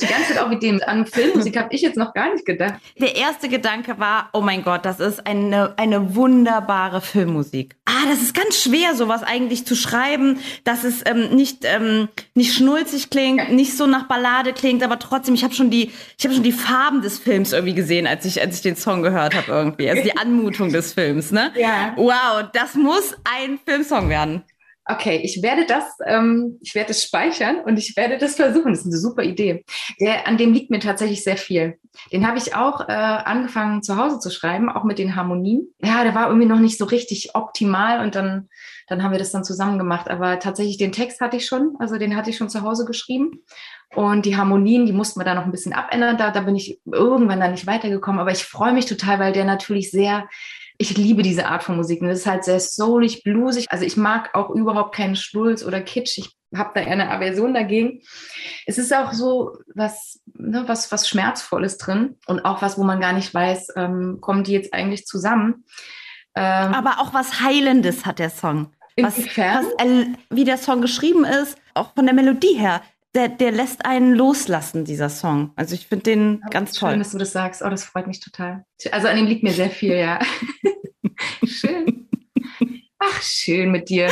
die ganze Zeit auch mit dem an Filmmusik habe ich jetzt noch gar nicht gedacht. Der erste Gedanke war, oh mein Gott, das ist eine, eine wunderbare Filmmusik. Ah, das ist ganz schwer, sowas eigentlich zu schreiben, dass es ähm, nicht, ähm, nicht schnulzig klingt, ja. nicht so nach Ballade klingt, aber trotzdem, ich habe schon die, ich habe schon die Farben des Films irgendwie gesehen, als ich, als ich den Song gehört habe irgendwie. Also die Anmutung des Films, ne? Ja. Wow, das muss ein Filmsong werden okay, ich werde das, ähm, ich werde es speichern und ich werde das versuchen. Das ist eine super Idee. Der, an dem liegt mir tatsächlich sehr viel. Den habe ich auch äh, angefangen zu Hause zu schreiben, auch mit den Harmonien. Ja, der war irgendwie noch nicht so richtig optimal und dann, dann haben wir das dann zusammen gemacht. Aber tatsächlich den Text hatte ich schon, also den hatte ich schon zu Hause geschrieben. Und die Harmonien, die mussten wir da noch ein bisschen abändern. Da, da bin ich irgendwann dann nicht weitergekommen. Aber ich freue mich total, weil der natürlich sehr ich liebe diese Art von Musik. Und das ist halt sehr soulig, bluesig. Also ich mag auch überhaupt keinen Stulz oder Kitsch. Ich habe da eher eine Aversion dagegen. Es ist auch so was, ne, was, was Schmerzvolles drin und auch was, wo man gar nicht weiß, ähm, kommen die jetzt eigentlich zusammen. Ähm, Aber auch was Heilendes hat der Song. Was, was, wie der Song geschrieben ist, auch von der Melodie her der, der lässt einen loslassen, dieser Song. Also ich finde den ganz toll. Schön, dass du das sagst. Oh, das freut mich total. Also an dem liegt mir sehr viel, ja. schön. Ach, schön mit dir.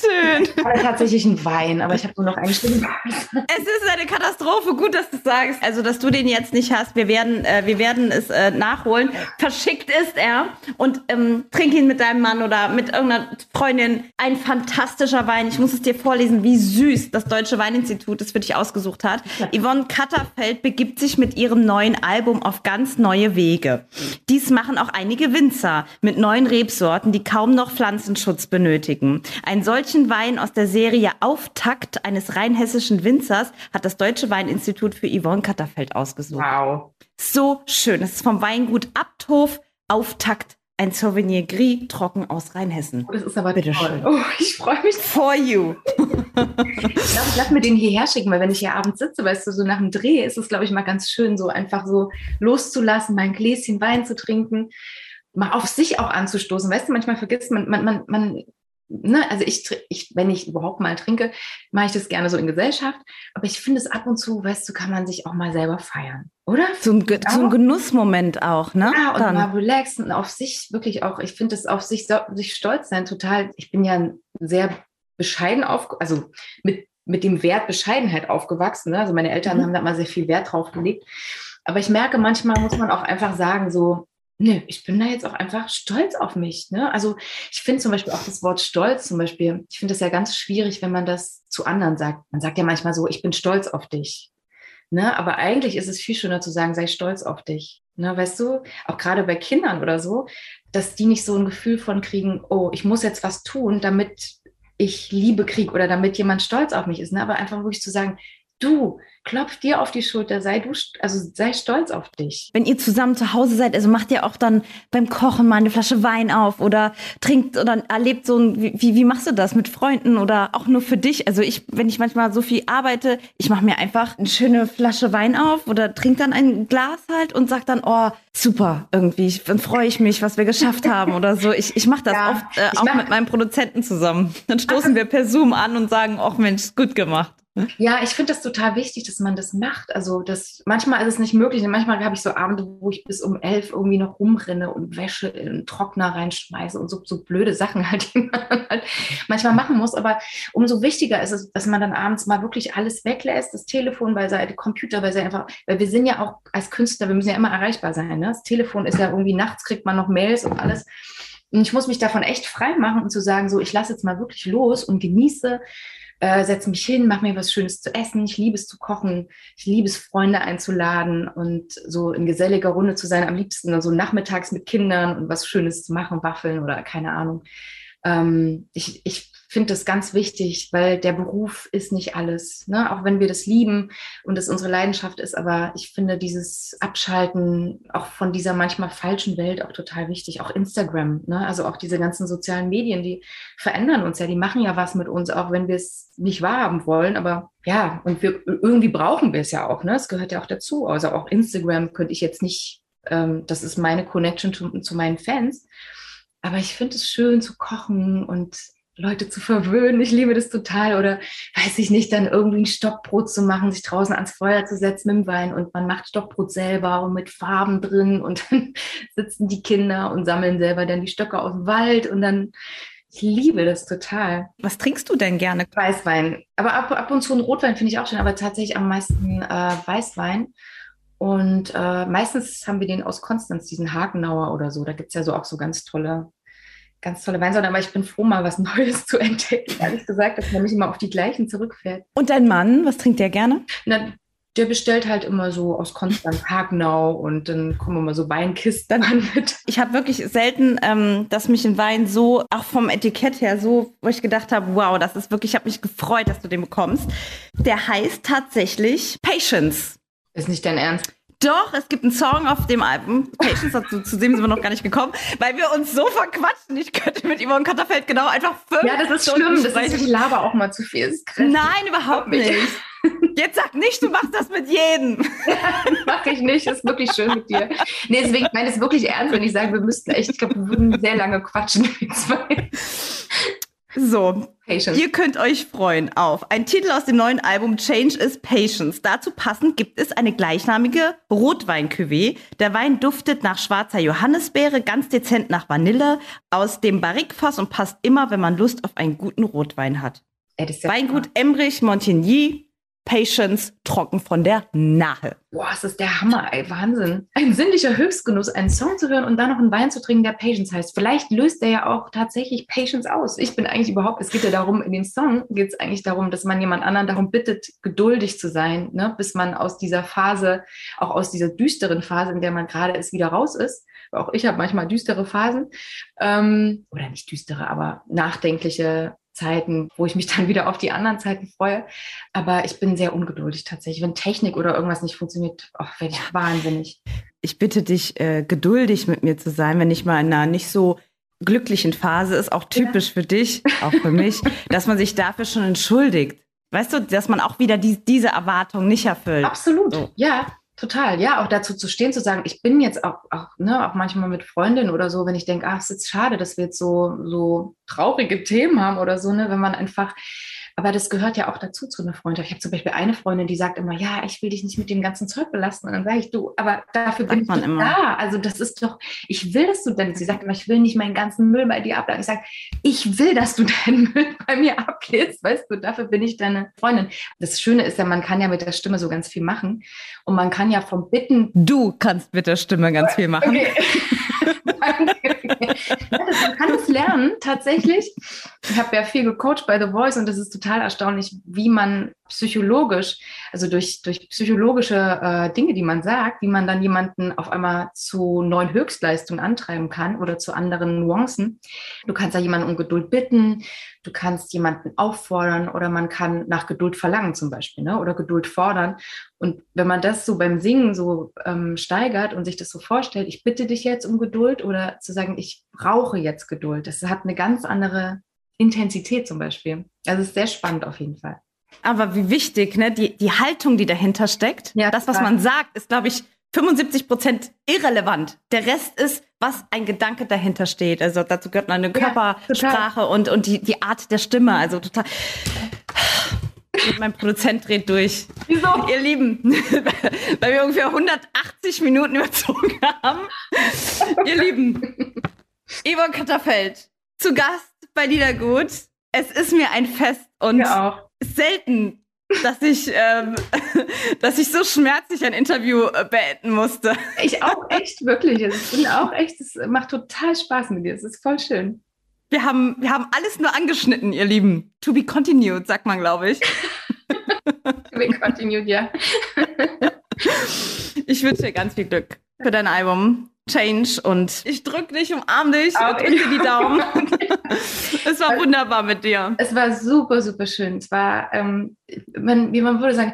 Schön. Aber tatsächlich ein Wein, aber ich habe nur noch einen Schluck. Es ist eine Katastrophe. Gut, dass du sagst. Also, dass du den jetzt nicht hast. Wir werden, äh, wir werden es äh, nachholen. Verschickt ist er. Und ähm, trink ihn mit deinem Mann oder mit irgendeiner Freundin. Ein fantastischer Wein. Ich muss es dir vorlesen, wie süß das Deutsche Weininstitut es für dich ausgesucht hat. Yvonne Katterfeld begibt sich mit ihrem neuen Album auf ganz neue Wege. Dies machen auch einige Winzer mit neuen Rebsorten, die kaum noch Pflanzenschutz benötigen. Einen solchen Wein aus der Serie Auftakt eines rheinhessischen Winzers hat das Deutsche Weininstitut für Yvonne Katterfeld ausgesucht. Wow. So schön. Es ist vom Weingut Abthof Auftakt ein Sauvignon Gris trocken aus Rheinhessen. Oh, das ist aber Bitte toll. schön. Oh, ich freue mich. For you. Ich glaube, ich lasse mir den hierher schicken, weil wenn ich hier abends sitze, weißt du, so nach dem Dreh ist es, glaube ich, mal ganz schön, so einfach so loszulassen, mein Gläschen Wein zu trinken, mal auf sich auch anzustoßen. Weißt du, manchmal vergisst man, man, man, man ne, also ich, ich, wenn ich überhaupt mal trinke, mache ich das gerne so in Gesellschaft. Aber ich finde es ab und zu, weißt du, kann man sich auch mal selber feiern, oder? Ein, Ge- ein Genussmoment auch, ne? Ja, und Dann. mal relaxen und auf sich wirklich auch, ich finde es auf sich, sich stolz sein total. Ich bin ja sehr bescheiden auf, also mit, mit dem Wert Bescheidenheit aufgewachsen. Ne? Also meine Eltern Mhm. haben da mal sehr viel Wert drauf gelegt. Aber ich merke, manchmal muss man auch einfach sagen, so, nö, ich bin da jetzt auch einfach stolz auf mich. Ne? Also ich finde zum Beispiel auch das Wort Stolz zum Beispiel, ich finde das ja ganz schwierig, wenn man das zu anderen sagt. Man sagt ja manchmal so, ich bin stolz auf dich. Ne? Aber eigentlich ist es viel schöner zu sagen, sei stolz auf dich. Ne? Weißt du, auch gerade bei Kindern oder so, dass die nicht so ein Gefühl von kriegen, oh, ich muss jetzt was tun, damit ich Liebe kriege oder damit jemand stolz auf mich ist. Ne? Aber einfach wirklich zu sagen, du, klopf dir auf die Schulter, sei du, also sei stolz auf dich. Wenn ihr zusammen zu Hause seid, also macht ihr auch dann beim Kochen mal eine Flasche Wein auf oder trinkt oder erlebt so ein, wie, wie machst du das mit Freunden oder auch nur für dich? Also ich, wenn ich manchmal so viel arbeite, ich mache mir einfach eine schöne Flasche Wein auf oder trinke dann ein Glas halt und sag dann, oh, super, irgendwie, ich- dann freue ich mich, was wir geschafft haben oder so. Ich, ich mache das Ja, oft äh, auch mach- mit meinem Produzenten zusammen. Dann stoßen wir per Zoom an und sagen, ach Mensch, gut gemacht. Ja, ich finde das total wichtig, dass man das macht. Also das, manchmal ist es nicht möglich. Manchmal habe ich so Abende, wo ich bis um elf irgendwie noch rumrenne und Wäsche in den Trockner reinschmeiße und so, so blöde Sachen halt, die man halt manchmal machen muss. Aber umso wichtiger ist es, dass man dann abends mal wirklich alles weglässt, das Telefon beiseite, Computer beiseite, einfach, weil wir sind ja auch als Künstler, wir müssen ja immer erreichbar sein. Ne? Das Telefon ist ja irgendwie, nachts kriegt man noch Mails und alles. Und ich muss mich davon echt frei machen und zu sagen, so, ich lasse jetzt mal wirklich los und genieße äh, setze mich hin, mache mir was Schönes zu essen. Ich liebe es zu kochen. Ich liebe es, Freunde einzuladen und so in geselliger Runde zu sein. Am liebsten so nachmittags mit Kindern und was Schönes zu machen, Waffeln oder keine Ahnung. Ähm, ich ich finde das ganz wichtig, weil der Beruf ist nicht alles. Ne? Auch wenn wir das lieben und es unsere Leidenschaft ist, aber ich finde dieses Abschalten auch von dieser manchmal falschen Welt auch total wichtig. Auch Instagram, ne? also auch diese ganzen sozialen Medien, die verändern uns ja, die machen ja was mit uns, auch wenn wir es nicht wahrhaben wollen. Aber ja, und wir irgendwie brauchen wir es ja auch. Ne? Es gehört ja auch dazu. Also auch Instagram könnte ich jetzt nicht, ähm, das ist meine Connection zu, zu meinen Fans. Aber ich finde es schön zu kochen und Leute zu verwöhnen. Ich liebe das total. Oder weiß ich nicht, dann irgendwie ein Stockbrot zu machen, sich draußen ans Feuer zu setzen mit dem Wein und man macht Stockbrot selber und mit Farben drin und dann sitzen die Kinder und sammeln selber dann die Stöcke aus dem Wald und dann, ich liebe das total. Was trinkst du denn gerne? Weißwein. Aber ab, ab und zu ein Rotwein finde ich auch schön, aber tatsächlich am meisten äh, Weißwein. Und äh, meistens haben wir den aus Konstanz, diesen Hagenauer oder so. Da gibt es ja so auch so ganz tolle, ganz tolle Weinsorten. Aber ich bin froh, mal was Neues zu entdecken. Ehrlich gesagt, dass man nicht immer auf die gleichen zurückfährt. Und dein Mann, was trinkt der gerne? Na, der bestellt halt immer so aus Konstanz Hagenau und dann kommen immer so Weinkisten an mit. Ich habe wirklich selten, ähm, dass mich ein Wein so, auch vom Etikett her, so, wo ich gedacht habe, wow, das ist wirklich, ich habe mich gefreut, dass du den bekommst. Der heißt tatsächlich Patience. Ist nicht dein Ernst? Doch, es gibt einen Song auf dem Album. Patience, dazu, zu dem sind wir noch gar nicht gekommen, weil wir uns so verquatschen. Ich könnte mit Yvonne Katterfeld genau einfach fünf Ja, das ist Stunden schlimm. Das ist, ich laber auch mal zu viel. Das. Nein, überhaupt Nicht. nicht. Jetzt sag nicht, du machst das mit jedem. Mache ich nicht, ist wirklich schön mit dir. Nee, deswegen, ich meine es wirklich ernst, wenn ich sage, wir müssten echt, ich glaube, wir würden sehr lange quatschen. So, Patience. ihr könnt euch freuen auf ein Titel aus dem neuen Album Change is Patience. Dazu passend gibt es eine gleichnamige Rotwein-Cuvée. Der Wein duftet nach schwarzer Johannisbeere, ganz dezent nach Vanille, aus dem Barrikfass und passt immer, wenn man Lust auf einen guten Rotwein hat. Weingut Emrich Montigny, Patience, trocken von der Nahe. Boah, es ist der Hammer, ey, Wahnsinn. Ein sinnlicher Höchstgenuss, einen Song zu hören und dann noch einen Wein zu trinken, der Patience heißt. Vielleicht löst der ja auch tatsächlich Patience aus. Ich bin eigentlich überhaupt, es geht ja darum, in dem Song geht es eigentlich darum, dass man jemand anderen darum bittet, geduldig zu sein, ne, bis man aus dieser Phase, auch aus dieser düsteren Phase, in der man gerade ist, wieder raus ist. Auch ich habe manchmal düstere Phasen. Ähm, oder nicht düstere, aber nachdenkliche Zeiten, wo ich mich dann wieder auf die anderen Zeiten freue. Aber ich bin sehr ungeduldig tatsächlich. Wenn Technik oder irgendwas nicht funktioniert, oh, werde ich wahnsinnig. Ich bitte dich, äh, geduldig mit mir zu sein, wenn ich mal in einer nicht so glücklichen Phase ist, auch typisch für dich, auch für mich, dass man sich dafür schon entschuldigt. Weißt du, dass man auch wieder die, diese Erwartung nicht erfüllt. Absolut, So. ja. Total, ja, auch dazu zu stehen, zu sagen, ich bin jetzt auch, auch, ne, auch manchmal mit Freundinnen oder so, wenn ich denke, ach, es ist schade, dass wir jetzt so, so traurige Themen haben oder so, ne, wenn man einfach, aber das gehört ja auch dazu zu einer Freundschaft. Ich habe zum Beispiel eine Freundin, die sagt immer, ja, ich will dich nicht mit dem ganzen Zeug belasten. Und dann sage ich, du, aber dafür bin ich doch immer. da. Also das ist doch, ich will, dass du denn, sie sagt immer, ich will nicht meinen ganzen Müll bei dir abladen. Ich sage, ich will, dass du deinen Müll bei mir ablädst, weißt du, dafür bin ich deine Freundin. Das Schöne ist ja, man kann ja mit der Stimme so ganz viel machen. Und man kann ja vom Bitten Du kannst mit der Stimme ganz viel machen. Okay. man kann es lernen, tatsächlich. Ich habe ja viel gecoacht bei The Voice und das ist total erstaunlich, wie man psychologisch, also durch, durch psychologische äh, Dinge, die man sagt, wie man dann jemanden auf einmal zu neuen Höchstleistungen antreiben kann oder zu anderen Nuancen. Du kannst ja jemanden um Geduld bitten, du kannst jemanden auffordern oder man kann nach Geduld verlangen zum Beispiel ne? oder Geduld fordern. Und wenn man das so beim Singen so ähm, steigert und sich das so vorstellt, ich bitte dich jetzt um Geduld oder zu sagen, ich brauche jetzt Geduld, das hat eine ganz andere Intensität zum Beispiel. Also es ist sehr spannend auf jeden Fall. Aber wie wichtig, ne? Die, die Haltung, die dahinter steckt. Ja, das, was total. man sagt, ist, glaube ich, 75 Prozent irrelevant. Der Rest ist, was ein Gedanke dahinter steht. Also dazu gehört eine Körpersprache und, und die, die Art der Stimme. Also total. Mein Produzent dreht durch. Wieso? Ihr Lieben, weil wir ungefähr 180 Minuten überzogen haben. Ihr Lieben, Yvonne Katterfeld, zu Gast bei Liedergut. Es ist mir ein Fest und Ja selten, dass ich, ähm, dass ich so schmerzlich ein Interview äh, beenden musste. Ich auch echt, wirklich. Also ich bin auch echt, es macht total Spaß mit dir. Es ist voll schön. Wir haben, wir haben alles nur angeschnitten, ihr Lieben. To be continued, sagt man, glaube ich. We continued, ja. Ich wünsche dir ganz viel Glück für dein Album Change und ich drück dich, umarm dich, Auch drück dir die Daumen. es war wunderbar mit dir. Es war super, super schön. Es war, ähm, man, wie man würde sagen,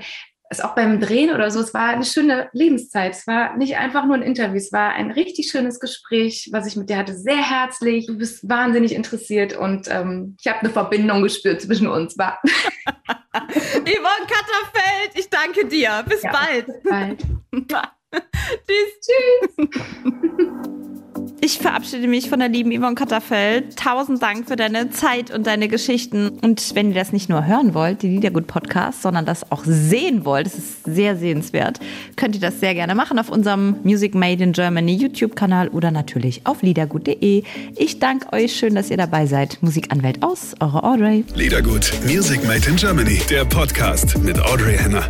es auch beim Drehen oder so, es war eine schöne Lebenszeit. Es war nicht einfach nur ein Interview, es war ein richtig schönes Gespräch, was ich mit dir hatte. Sehr herzlich, du bist wahnsinnig interessiert und ähm, ich habe eine Verbindung gespürt zwischen uns. War. Yvonne Katterfeld, ich danke dir. Bis Ja, bald. bis bald. Tschüss. Tschüss. Ich verabschiede mich von der lieben Yvonne Katterfeld. Tausend Dank für deine Zeit und deine Geschichten. Und wenn ihr das nicht nur hören wollt, die Liedergut-Podcast, sondern das auch sehen wollt, das ist sehr sehenswert, könnt ihr das sehr gerne machen auf unserem Music Made in Germany YouTube-Kanal oder natürlich auf liedergut.de. Ich danke euch. Schön, dass ihr dabei seid. Musikanwält aus, eure Audrey. Liedergut, Music Made in Germany, der Podcast mit Audrey Henner.